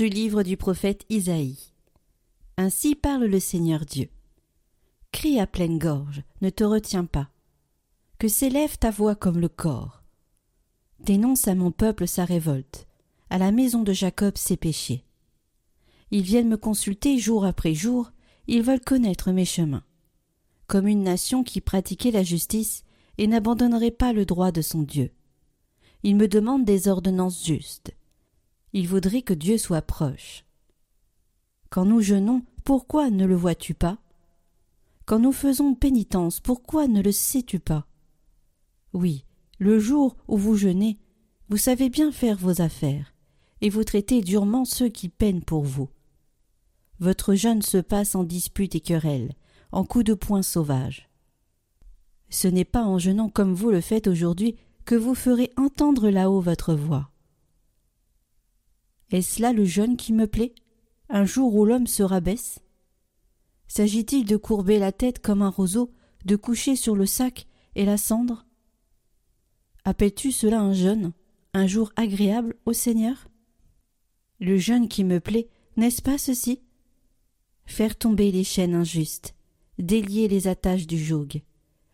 Du livre du prophète Isaïe. Ainsi parle le Seigneur Dieu. Crie à pleine gorge, ne te retiens pas. Que s'élève ta voix comme le corps. Dénonce à mon peuple sa révolte, à la maison de Jacob ses péchés. Ils viennent me consulter jour après jour, ils veulent connaître mes chemins. Comme une nation qui pratiquait la justice et n'abandonnerait pas le droit de son Dieu. Ils me demandent des ordonnances justes. Ils voudraient que Dieu soit proche. Quand nous jeûnons, pourquoi ne le vois-tu pas? Quand nous faisons pénitence, pourquoi ne le sais-tu pas? Oui, le jour où vous jeûnez, vous savez bien faire vos affaires, et vous traitez durement ceux qui peinent pour vous. Votre jeûne se passe en disputes et querelles, en coups de poing sauvages. Ce n'est pas en jeûnant comme vous le faites aujourd'hui que vous ferez entendre là-haut votre voix. Est-ce là le jeûne qui me plaît, un jour où l'homme se rabaisse? S'agit-il de courber la tête comme un roseau, de coucher sur le sac et la cendre? Appelles-tu cela un jeûne, un jour agréable au Seigneur? Le jeûne qui me plaît, n'est-ce pas ceci? Faire tomber les chaînes injustes, délier les attaches du joug,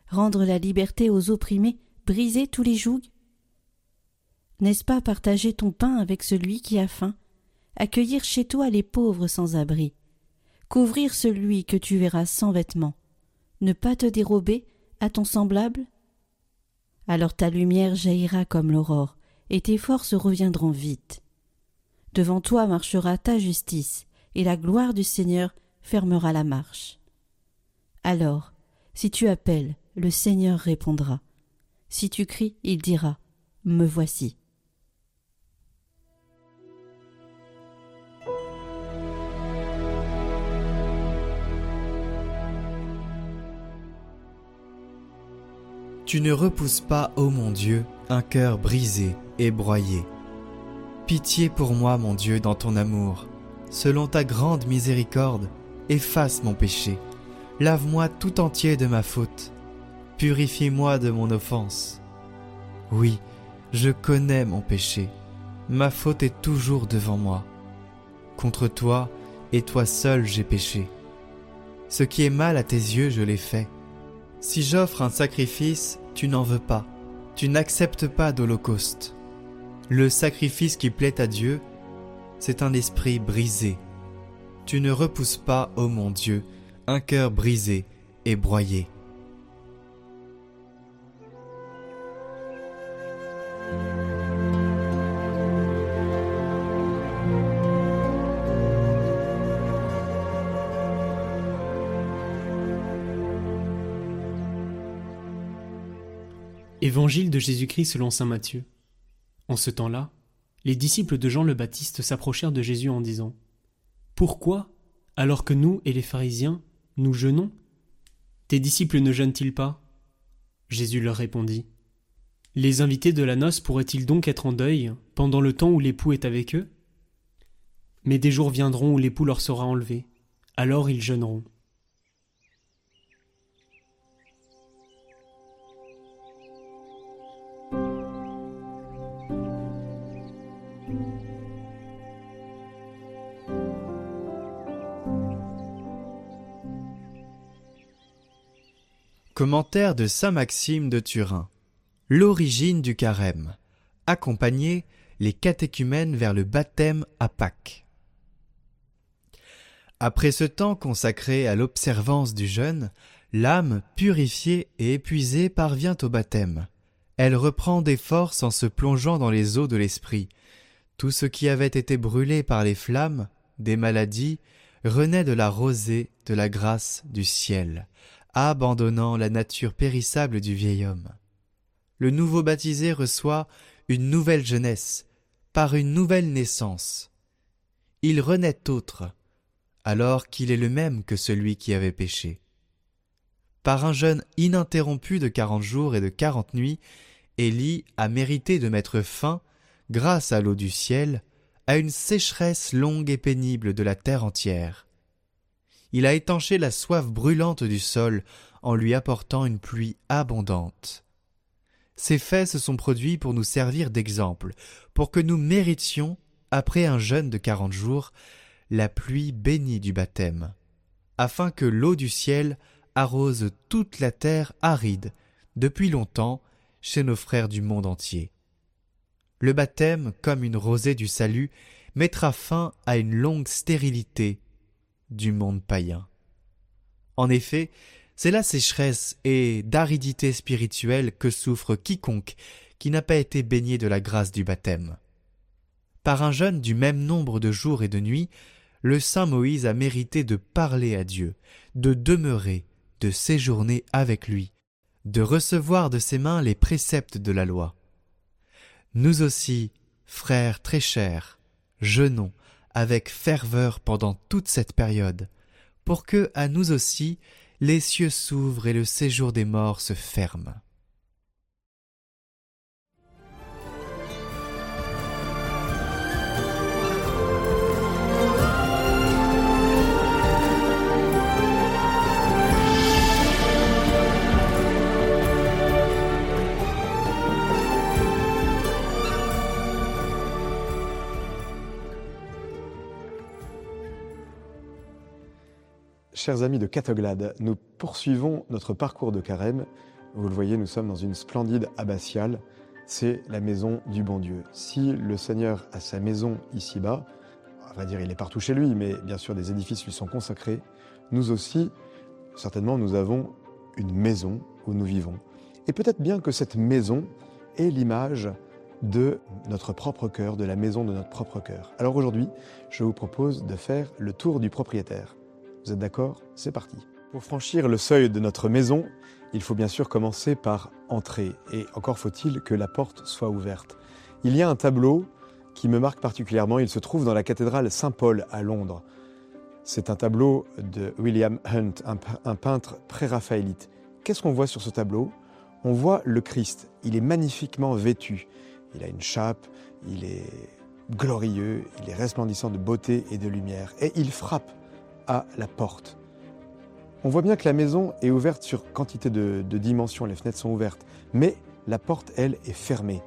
rendre la liberté aux opprimés, briser tous les jougs? N'est-ce pas partager ton pain avec celui qui a faim, accueillir chez toi les pauvres sans abri, couvrir celui que tu verras sans vêtements, ne pas te dérober à ton semblable? Alors ta lumière jaillira comme l'aurore, et tes forces reviendront vite. Devant toi marchera ta justice, et la gloire du Seigneur fermera la marche. Alors, si tu appelles, le Seigneur répondra. Si tu cries, il dira Me voici. Tu ne repousses pas, ô mon Dieu, un cœur brisé et broyé. Pitié pour moi, mon Dieu, dans ton amour. Selon ta grande miséricorde, efface mon péché. Lave-moi tout entier de ma faute purifie-moi de mon offense. Oui, je connais mon péché, ma faute est toujours devant moi. Contre toi et toi seul j'ai péché. Ce qui est mal à tes yeux, je l'ai fait. Si j'offre un sacrifice, tu n'en veux pas, tu n'acceptes pas d'holocauste. Le sacrifice qui plaît à Dieu, c'est un esprit brisé. Tu ne repousses pas, ô mon Dieu, un cœur brisé et broyé. Évangile de Jésus-Christ selon saint Matthieu. En ce temps-là, les disciples de Jean le Baptiste s'approchèrent de Jésus en disant Pourquoi, alors que nous et les pharisiens, nous jeûnons, tes disciples ne jeûnent-ils pas? Jésus leur répondit Les invités de la noce pourraient-ils donc être en deuil pendant le temps où l'époux est avec eux? Mais des jours viendront où l'époux leur sera enlevé, alors ils jeûneront. Commentaire de saint Maxime de Turin. L'origine du carême. Accompagner les catéchumènes vers le baptême à Pâques. Après ce temps consacré à l'observance du jeûne, l'âme purifiée et épuisée parvient au baptême. Elle reprend des forces en se plongeant dans les eaux de l'esprit. Tout ce qui avait été brûlé par les flammes, des maladies, renaît de la rosée de la grâce du ciel abandonnant la nature périssable du vieil homme. Le nouveau baptisé reçoit une nouvelle jeunesse, par une nouvelle naissance. Il renaît autre, alors qu'il est le même que celui qui avait péché. Par un jeûne ininterrompu de quarante jours et de quarante nuits, Élie a mérité de mettre fin, grâce à l'eau du ciel, à une sécheresse longue et pénible de la terre entière il a étanché la soif brûlante du sol en lui apportant une pluie abondante. Ces faits se sont produits pour nous servir d'exemple, pour que nous méritions, après un jeûne de quarante jours, la pluie bénit du baptême, afin que l'eau du ciel arrose toute la terre aride, depuis longtemps, chez nos frères du monde entier. Le baptême, comme une rosée du salut, mettra fin à une longue stérilité du monde païen. En effet, c'est la sécheresse et d'aridité spirituelle que souffre quiconque qui n'a pas été baigné de la grâce du baptême. Par un jeûne du même nombre de jours et de nuits, le saint Moïse a mérité de parler à Dieu, de demeurer, de séjourner avec lui, de recevoir de ses mains les préceptes de la loi. Nous aussi, frères très chers, jeûnons avec ferveur pendant toute cette période, pour que, à nous aussi, les cieux s'ouvrent et le séjour des morts se ferme. Chers amis de Catoglade, nous poursuivons notre parcours de carême. Vous le voyez, nous sommes dans une splendide abbatiale. C'est la maison du bon Dieu. Si le Seigneur a sa maison ici-bas, on va dire il est partout chez lui, mais bien sûr des édifices lui sont consacrés, nous aussi, certainement, nous avons une maison où nous vivons. Et peut-être bien que cette maison est l'image de notre propre cœur, de la maison de notre propre cœur. Alors aujourd'hui, je vous propose de faire le tour du propriétaire. Vous êtes d'accord? C'est parti. Pour franchir le seuil de notre maison, il faut bien sûr commencer par entrer. Et encore faut-il que la porte soit ouverte. Il y a un tableau qui me marque particulièrement. Il se trouve dans la cathédrale Saint-Paul à Londres. C'est un tableau de William Hunt, un, peintre pré-raphaélite. Qu'est-ce qu'on voit sur ce tableau? On voit le Christ. Il est magnifiquement vêtu. Il a une chape, il est glorieux, il est resplendissant de beauté et de lumière. Et il frappe à la porte. On voit bien que la maison est ouverte sur quantité de, dimensions, les fenêtres sont ouvertes, mais la porte, elle, est fermée.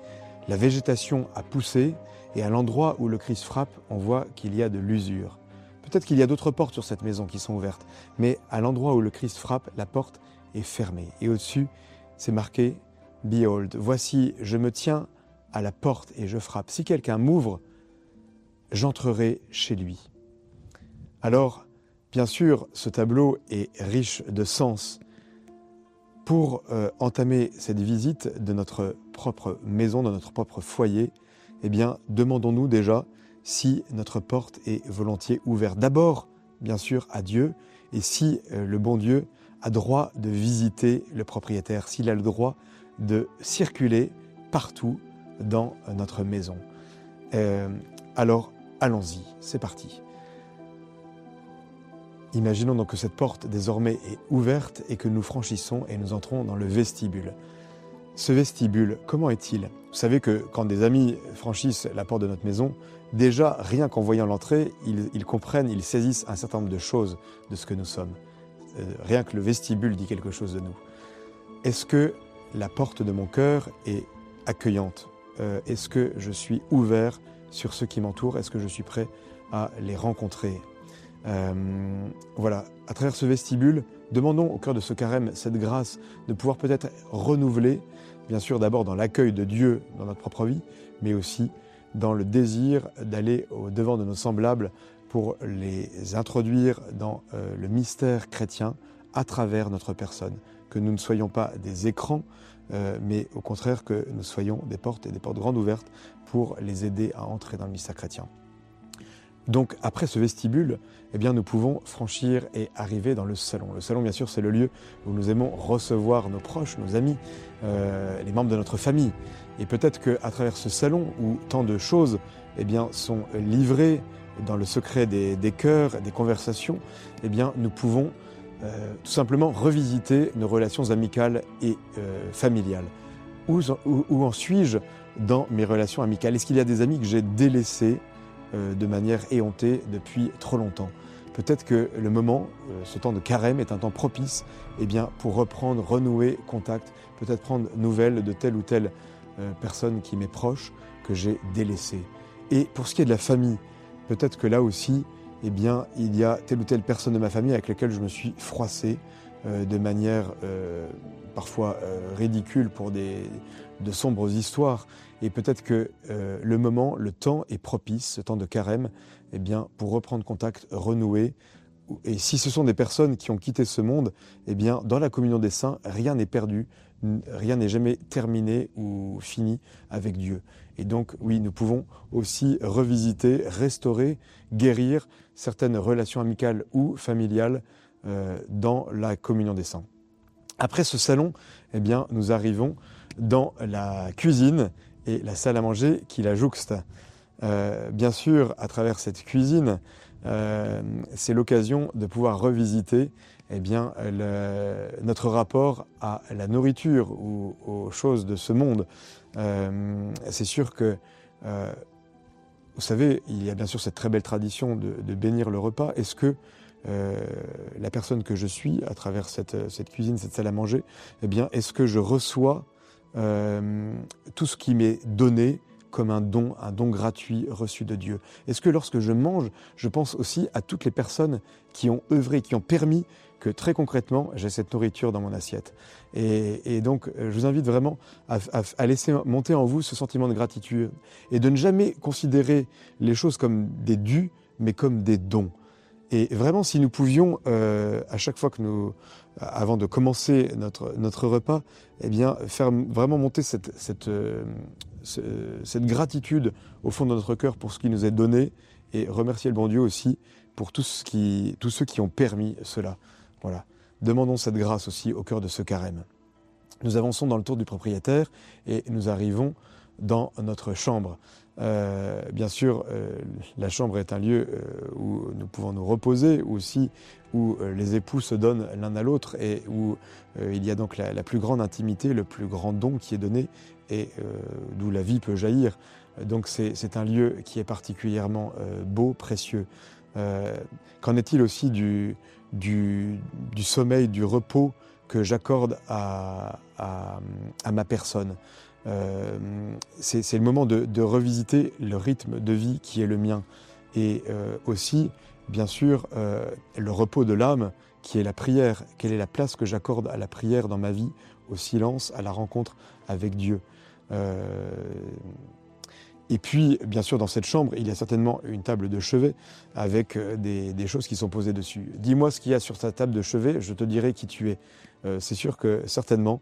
La végétation a poussé et à l'endroit où le Christ frappe, on voit qu'il y a de l'usure. Peut-être qu'il y a d'autres portes sur cette maison qui sont ouvertes, mais à l'endroit où le Christ frappe, la porte est fermée. Et au-dessus, c'est marqué Behold, voici, je me tiens à la porte et je frappe. Si quelqu'un m'ouvre, j'entrerai chez lui. Alors, Bien sûr, ce tableau est riche de sens. Pour euh, entamer cette visite de notre propre maison, de notre propre foyer, eh bien, demandons-nous déjà si notre porte est volontiers ouverte. D'abord, bien sûr, à Dieu, et si euh, le bon Dieu a droit de visiter le propriétaire, s'il a le droit de circuler partout dans notre maison. Euh, alors, allons-y, c'est parti. Imaginons donc que cette porte désormais est ouverte et que nous franchissons et nous entrons dans le vestibule. Ce vestibule, comment est-il? Vous savez que quand des amis franchissent la porte de notre maison, déjà, rien qu'en voyant l'entrée, ils, comprennent, ils saisissent un certain nombre de choses de ce que nous sommes. Euh, rien que le vestibule dit quelque chose de nous. Est-ce que la porte de mon cœur est accueillante? Euh, Est-ce que je suis ouvert sur ceux qui m'entourent Est-ce que je suis prêt à les rencontrer, euh, voilà, à travers ce vestibule, demandons au cœur de ce carême cette grâce de pouvoir peut-être renouveler, bien sûr d'abord dans l'accueil de Dieu dans notre propre vie, mais aussi dans le désir d'aller au devant de nos semblables pour les introduire dans euh, le mystère chrétien à travers notre personne. Que nous ne soyons pas des écrans, euh, mais au contraire que nous soyons des portes et des portes grandes ouvertes pour les aider à entrer dans le mystère chrétien. Donc après ce vestibule, eh bien, nous pouvons franchir et arriver dans le salon. Le salon, bien sûr, c'est le lieu où nous aimons recevoir nos proches, nos amis, euh, les membres de notre famille. Et peut-être qu'à travers ce salon où tant de choses eh sont livrées dans le secret des, cœurs, des conversations, eh bien, nous pouvons euh, tout simplement revisiter nos relations amicales et euh, familiales. Où, en suis-je dans mes relations amicales? Est-ce qu'il y a des amis que j'ai délaissés de manière éhontée depuis trop longtemps. Peut-être que le moment, euh, ce temps de carême, est un temps propice eh bien, pour reprendre, renouer contact, peut-être prendre nouvelles de telle ou telle euh, personne qui m'est proche, que j'ai délaissée. Et pour ce qui est de la famille, peut-être que là aussi, eh bien, il y a telle ou telle personne de ma famille avec laquelle je me suis froissé euh, de manière euh, parfois euh, ridicule pour des, de sombres histoires. Et peut-être que le moment, le temps est propice, ce temps de carême, eh bien, pour reprendre contact, renouer. Et si ce sont des personnes qui ont quitté ce monde, eh bien, dans la communion des saints, rien n'est perdu, rien n'est jamais terminé ou fini avec Dieu. Et donc, oui, nous pouvons aussi revisiter, restaurer, guérir certaines relations amicales ou familiales euh, dans la communion des saints. Après ce salon, eh bien, nous arrivons dans la cuisine et la salle à manger qui la jouxte. Euh, bien sûr, à travers cette cuisine, euh, c'est l'occasion de pouvoir revisiter eh bien, notre rapport à la nourriture ou aux choses de ce monde. Euh, c'est sûr que, vous savez, il y a bien sûr cette très belle tradition de, bénir le repas. Est-ce que la personne que je suis, à travers cette, cette, cuisine, cette salle à manger, eh bien, est-ce que je reçois tout ce qui m'est donné comme un don, un don gratuit reçu de Dieu? Est-ce que lorsque je mange, je pense aussi à toutes les personnes qui ont œuvré, qui ont permis que très concrètement, j'ai cette nourriture dans mon assiette? Et, donc, je vous invite vraiment à, laisser monter en vous ce sentiment de gratitude et de ne jamais considérer les choses comme des dus, mais comme des dons. Et vraiment, si nous pouvions, euh, à chaque fois que nous, avant de commencer notre, repas, eh faire vraiment monter euh, cette gratitude au fond de notre cœur pour ce qui nous est donné et remercier le bon Dieu aussi pour tous ceux qui ont permis cela. Voilà. Demandons cette grâce aussi au cœur de ce carême. Nous avançons dans le tour du propriétaire et nous arrivons dans notre chambre. Euh, bien sûr, euh, la chambre est un lieu euh, où nous pouvons nous reposer, aussi où les époux se donnent l'un à l'autre et où il y a donc la, plus grande intimité, le plus grand don qui est donné et d'où la vie peut jaillir. Donc c'est un lieu qui est particulièrement beau, précieux. Qu'en est-il aussi du, sommeil, du repos que j'accorde à, ma personne? Euh, c'est le moment de, revisiter le rythme de vie qui est le mien. Et euh, aussi, bien sûr, euh, le repos de l'âme qui est la prière. Quelle est la place que j'accorde à la prière dans ma vie, au silence, à la rencontre avec Dieu? Et puis, bien sûr, dans cette chambre, il y a certainement une table de chevet avec des, choses qui sont posées dessus. Dis-moi ce qu'il y a sur ta table de chevet, je te dirai qui tu es. c'est sûr que certainement,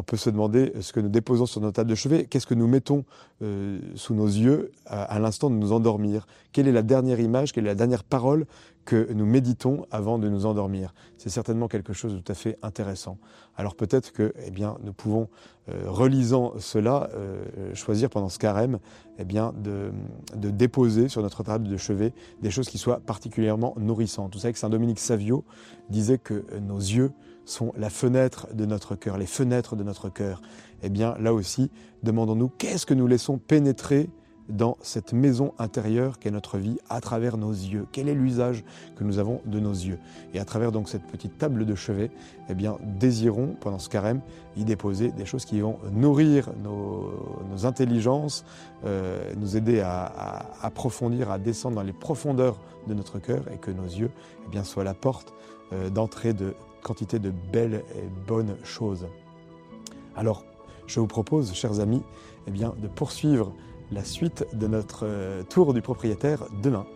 on peut se demander ce que nous déposons sur notre table de chevet, qu'est-ce que nous mettons euh, sous nos yeux à, l'instant de nous endormir, quelle est la dernière image, quelle est la dernière parole que nous méditons avant de nous endormir? C'est certainement quelque chose de tout à fait intéressant. Alors peut-être que eh nous pouvons, euh, relisant cela, euh, choisir pendant ce carême eh de, de, déposer sur notre table de chevet des choses qui soient particulièrement nourrissantes. Vous savez que Saint Dominique Savio disait que nos yeux sont la fenêtre de notre cœur, les fenêtres de notre cœur. Eh bien, là aussi, demandons-nous qu'est-ce que nous laissons pénétrer dans cette maison intérieure qu'est notre vie à travers nos yeux? Quel est l'usage que nous avons de nos yeux? Et à travers donc cette petite table de chevet, eh bien, désirons pendant ce carême y déposer des choses qui vont nourrir nos, intelligences, euh, nous aider à, approfondir, à descendre dans les profondeurs de notre cœur et que nos yeux eh bien, soient la porte euh, d'entrée de quantité de belles et bonnes choses. Alors, je vous propose, chers amis, eh de poursuivre la suite de notre euh, tour du propriétaire demain.